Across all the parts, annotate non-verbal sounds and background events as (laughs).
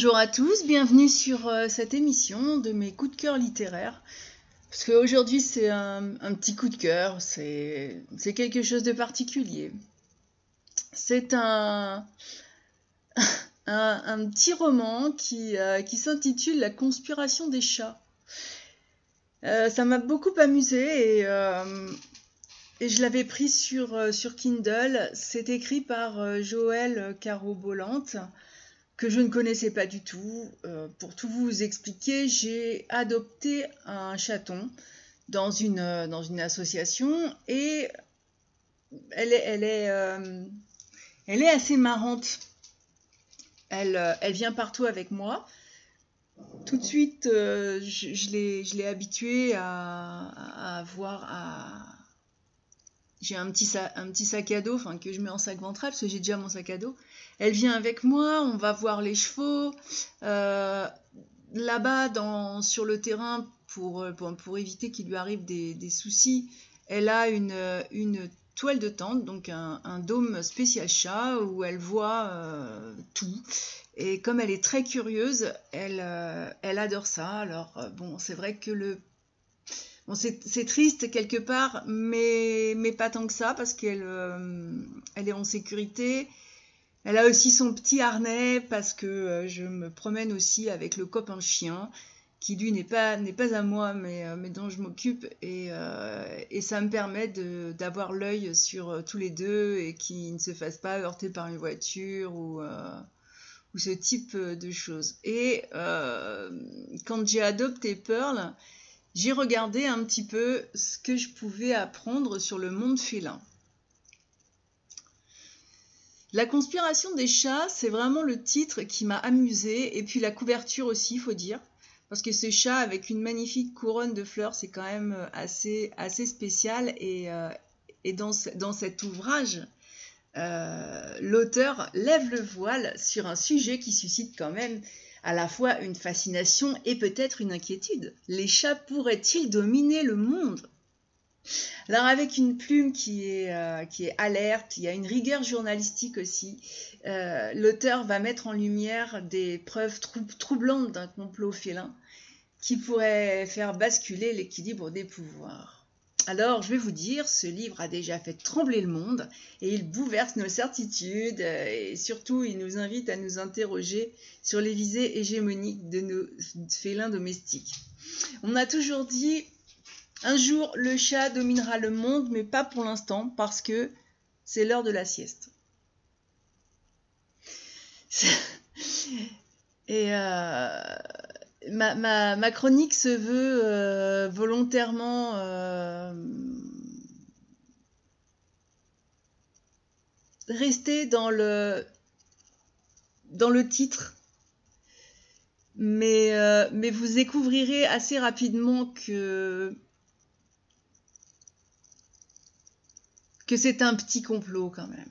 Bonjour à tous, bienvenue sur euh, cette émission de mes coups de cœur littéraires. Parce qu'aujourd'hui c'est un, petit coup de cœur, c'est quelque chose de particulier. C'est (laughs) un, un, petit roman qui, euh, qui s'intitule La conspiration des chats. Euh, ça m'a beaucoup amusé et, et je l'avais pris sur, sur Kindle. C'est écrit par Joël Caro-Bolante que je ne connaissais pas du tout. Euh, pour tout vous expliquer, j'ai adopté un chaton dans une, euh, dans une association et elle est, elle est, euh, elle est assez marrante. Elle, elle vient partout avec moi. Tout de suite, je, je l'ai habituée à, à avoir à... J'ai un petit, un petit sac à dos enfin, que je mets en sac ventral parce que j'ai déjà mon sac à dos. Elle vient avec moi, on va voir les chevaux. Euh, là-bas, sur le terrain, pour, euh, pour, pour éviter qu'il lui arrive des, des soucis, elle a une, une toile de tente, donc un, dôme spécial chat où elle voit euh, tout. Et comme elle est très curieuse, elle, elle adore ça. Alors, bon, c'est vrai que le. C'est triste quelque part, mais, mais pas tant que ça, parce qu'elle euh, elle est en sécurité. Elle a aussi son petit harnais, parce que euh, je me promène aussi avec le copain chien, qui lui n'est pas, pas à moi, mais, euh, mais dont je m'occupe. Et, et ça me permet d'avoir l'œil sur tous les deux et qu'ils ne se fassent pas heurter par une voiture ou. ou ce type de choses. Et quand j'ai adopté Pearl, j'ai regardé un petit peu ce que je pouvais apprendre sur le monde félin. La conspiration des chats, c'est vraiment le titre qui m'a amusé, et puis la couverture aussi, il faut dire, parce que ce chat avec une magnifique couronne de fleurs, c'est quand même assez, assez spécial, et, euh, dans cet ouvrage, euh, l'auteur lève le voile sur un sujet qui suscite quand même à la fois une fascination et peut-être une inquiétude. Les chats pourraient-ils dominer le monde? Alors avec une plume qui est, euh, qui alerte, il y a une rigueur journalistique aussi, euh, l'auteur va mettre en lumière des preuves trou- troublantes d'un complot félin qui pourrait faire basculer l'équilibre des pouvoirs. Alors, je vais vous dire, ce livre a déjà fait trembler le monde et il bouleverse nos certitudes euh, et surtout il nous invite à nous interroger sur les visées hégémoniques de nos félins domestiques. On a toujours dit un jour le chat dominera le monde mais pas pour l'instant parce que c'est l'heure de la sieste. (laughs) Et euh, ma, chronique se veut euh, volontairement euh, rester dans le, titre, mais, euh, mais vous découvrirez assez rapidement que, c'est un petit complot quand même.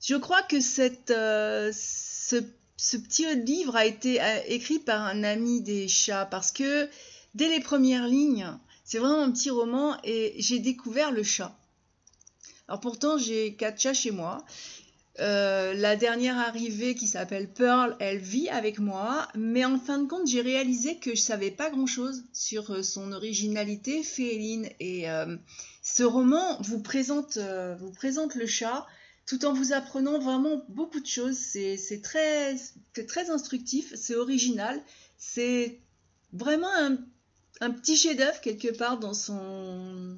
Je crois que cette, ce, ce petit livre a été écrit par un ami des chats parce que dès les premières lignes, c'est vraiment un petit roman et j'ai découvert le chat. Alors pourtant, j'ai quatre chats chez moi. Euh, la dernière arrivée qui s'appelle Pearl, elle vit avec moi, mais en fin de compte, j'ai réalisé que je savais pas grand-chose sur euh, son originalité féline. Et euh, ce roman vous présente le chat tout en vous apprenant vraiment beaucoup de choses. C'est très, instructif, c'est original, c'est vraiment un, petit chef-d'œuvre quelque part dans son.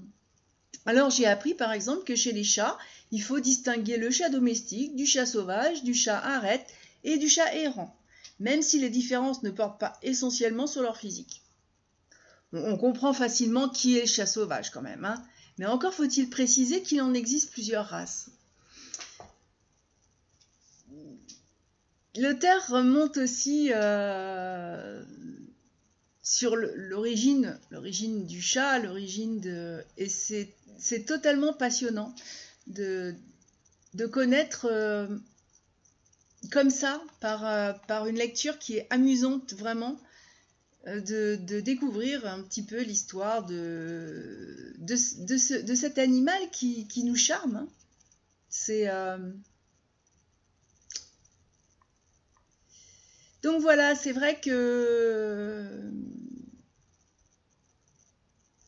Alors j'ai appris par exemple que chez les chats, il faut distinguer le chat domestique du chat sauvage, du chat arrête et du chat errant, même si les différences ne portent pas essentiellement sur leur physique. On, on comprend facilement qui est le chat sauvage quand même, hein, mais encore faut-il préciser qu'il en existe plusieurs races. L'auteur remonte aussi euh, sur l'origine, l'origine du chat, l'origine de, et c'est totalement passionnant de de connaître euh, comme ça par euh, par une lecture qui est amusante vraiment de, de découvrir un petit peu l'histoire de de, de, ce- de cet animal qui, qui nous charme. hein. C'est Donc voilà, c'est vrai que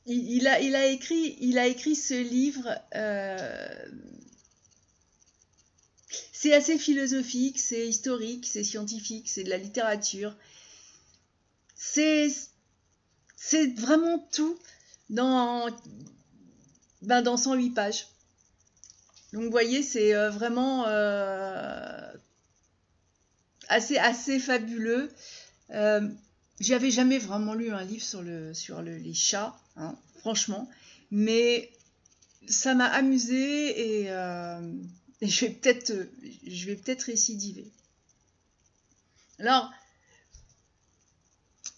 il, a, il, a, écrit, ce livre. Euh, c'est assez philosophique, c'est historique, c'est scientifique, c'est de la littérature. C'est vraiment tout dans, ben, dans 108 pages. Donc vous voyez, c'est euh, vraiment euh, assez, fabuleux. Euh, J'avais jamais vraiment lu un livre sur, le, sur les chats, hein, franchement, mais ça m'a amusé et, euh, je vais peut-être je vais peut-être récidiver. Alors,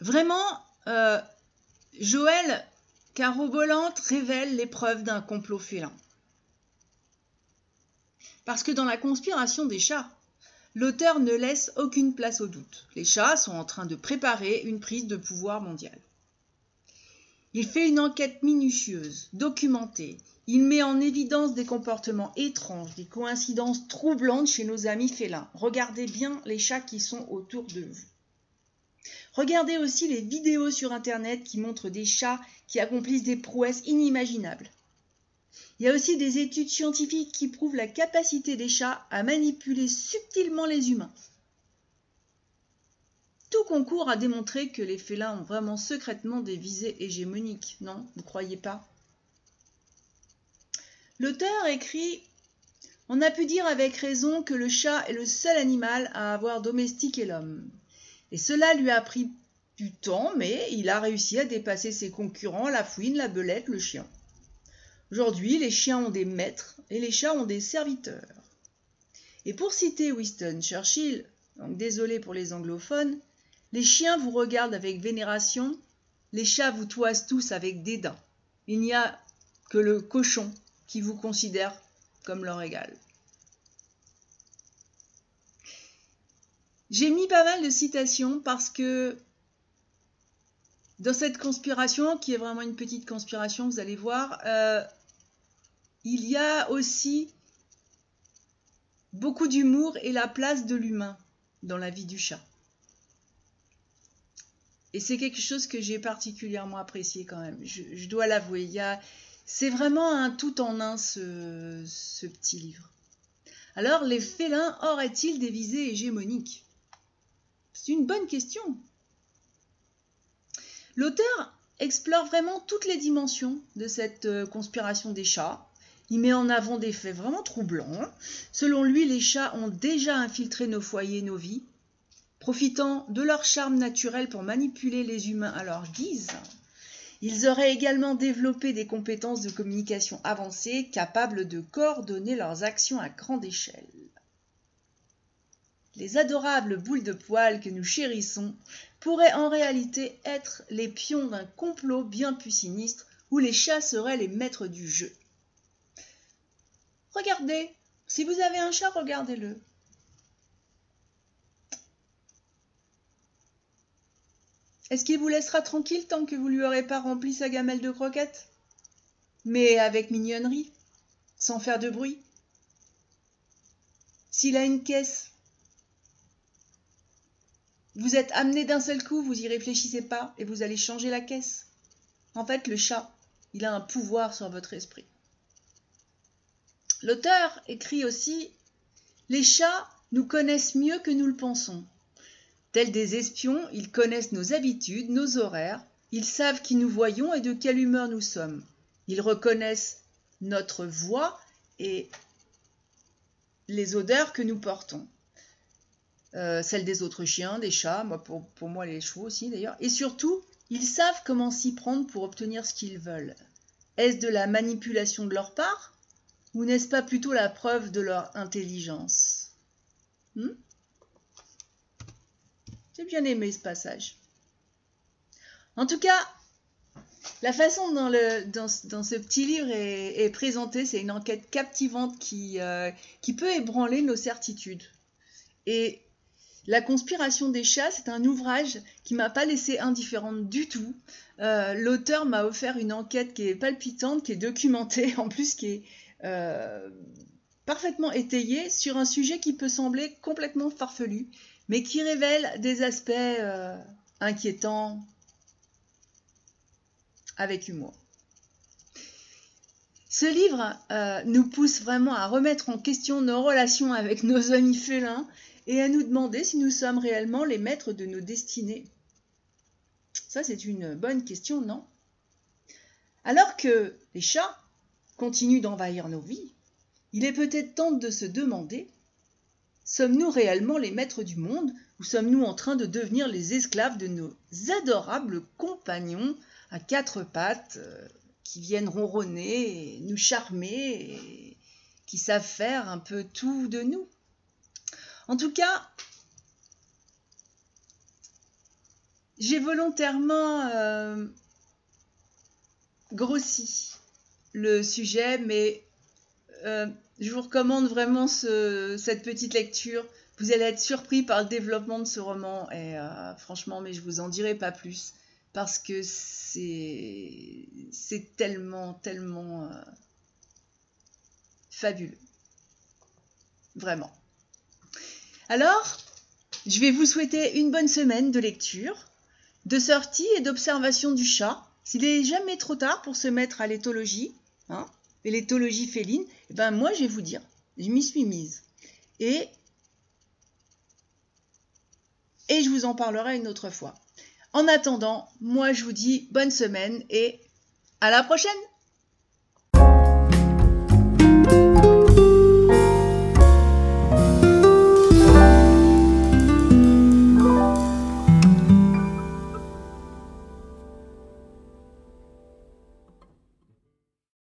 vraiment, Joël Carobolante révèle l'épreuve d'un complot félin. Parce que dans la conspiration des chats, l'auteur ne laisse aucune place au doute. Les chats sont en train de préparer une prise de pouvoir mondiale. Il fait une enquête minutieuse, documentée. Il met en évidence des comportements étranges, des coïncidences troublantes chez nos amis félins. Regardez bien les chats qui sont autour de vous. Regardez aussi les vidéos sur Internet qui montrent des chats qui accomplissent des prouesses inimaginables. Il y a aussi des études scientifiques qui prouvent la capacité des chats à manipuler subtilement les humains. Tout concourt à démontrer que les félins ont vraiment secrètement des visées hégémoniques, non? Vous croyez pas? L'auteur écrit On a pu dire avec raison que le chat est le seul animal à avoir domestiqué l'homme. Et cela lui a pris du temps, mais il a réussi à dépasser ses concurrents, la fouine, la belette, le chien. Aujourd'hui, les chiens ont des maîtres et les chats ont des serviteurs. Et pour citer Winston Churchill, donc désolé pour les anglophones, les chiens vous regardent avec vénération, les chats vous toisent tous avec dédain. Il n'y a que le cochon qui vous considère comme leur égal. J'ai mis pas mal de citations parce que dans cette conspiration, qui est vraiment une petite conspiration, vous allez voir, euh, il y a aussi beaucoup d'humour et la place de l'humain dans la vie du chat. Et c'est quelque chose que j'ai particulièrement apprécié quand même, je, dois l'avouer. C'est vraiment un tout en un ce, ce petit livre. Alors, les félins auraient-ils des visées hégémoniques? C'est une bonne question. L'auteur explore vraiment toutes les dimensions de cette euh, conspiration des chats. Il met en avant des faits vraiment troublants. Selon lui, les chats ont déjà infiltré nos foyers, nos vies, profitant de leur charme naturel pour manipuler les humains à leur guise. Ils auraient également développé des compétences de communication avancées capables de coordonner leurs actions à grande échelle les adorables boules de poils que nous chérissons pourraient en réalité être les pions d'un complot bien plus sinistre où les chats seraient les maîtres du jeu. Regardez, si vous avez un chat, regardez-le. Est-ce qu'il vous laissera tranquille tant que vous lui aurez pas rempli sa gamelle de croquettes? Mais avec mignonnerie, sans faire de bruit. S'il a une caisse, vous êtes amené d'un seul coup, vous y réfléchissez pas et vous allez changer la caisse. En fait, le chat, il a un pouvoir sur votre esprit. L'auteur écrit aussi Les chats nous connaissent mieux que nous le pensons. Tels des espions, ils connaissent nos habitudes, nos horaires, ils savent qui nous voyons et de quelle humeur nous sommes. Ils reconnaissent notre voix et les odeurs que nous portons. Euh, celle des autres chiens, des chats, moi, pour moi les chevaux aussi d'ailleurs. Et surtout, ils savent comment s'y prendre pour obtenir ce qu'ils veulent. Est-ce de la manipulation de leur part ou n'est-ce pas plutôt la preuve de leur intelligence hmm J'ai bien aimé ce passage. En tout cas, la façon dont, le, dans, dans ce petit livre est, présenté, c'est une enquête captivante qui, euh, qui peut ébranler nos certitudes. Et la conspiration des chats, c'est un ouvrage qui m'a pas laissé indifférente du tout. Euh, l'auteur m'a offert une enquête qui est palpitante, qui est documentée, (laughs) en plus qui est, euh, parfaitement étayé sur un sujet qui peut sembler complètement farfelu, mais qui révèle des aspects euh, inquiétants avec humour. Ce livre euh, nous pousse vraiment à remettre en question nos relations avec nos amis félins et à nous demander si nous sommes réellement les maîtres de nos destinées. Ça, c'est une bonne question, non? Alors que les chats continuent d'envahir nos vies, il est peut-être temps de se demander sommes-nous réellement les maîtres du monde ou sommes-nous en train de devenir les esclaves de nos adorables compagnons à quatre pattes euh, qui viennent ronronner, nous charmer, et qui savent faire un peu tout de nous? En tout cas, j'ai volontairement euh, grossi le sujet, mais euh, je vous recommande vraiment cette petite lecture. Vous allez être surpris par le développement de ce roman et euh, franchement, mais je vous en dirai pas plus parce que c'est tellement tellement euh, fabuleux. Vraiment. Alors je vais vous souhaiter une bonne semaine de lecture de sortie et d'observation du chat. S'il est jamais trop tard pour se mettre à l'éthologie hein, et l'éthologie féline eh ben moi je vais vous dire je m'y suis mise. Et et je vous en parlerai une autre fois. En attendant, moi je vous dis bonne semaine et à la prochaine